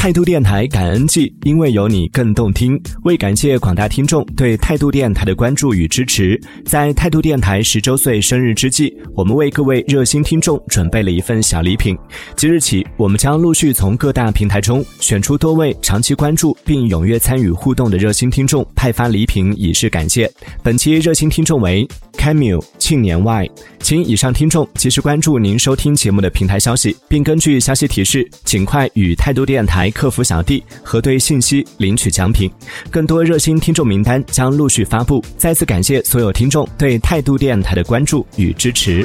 态度电台感恩季，因为有你更动听。为感谢广大听众对态度电台的关注与支持，在态度电台十周岁生日之际，我们为各位热心听众准备了一份小礼品。即日起，我们将陆续从各大平台中选出多位长期关注并踊跃参与互动的热心听众，派发礼品以示感谢。本期热心听众为 Camille 庆年 Y，请以上听众及时关注您收听节目的平台消息，并根据消息提示，尽快与态度电台。客服小弟核对信息，领取奖品。更多热心听众名单将陆续发布。再次感谢所有听众对态度电台的关注与支持。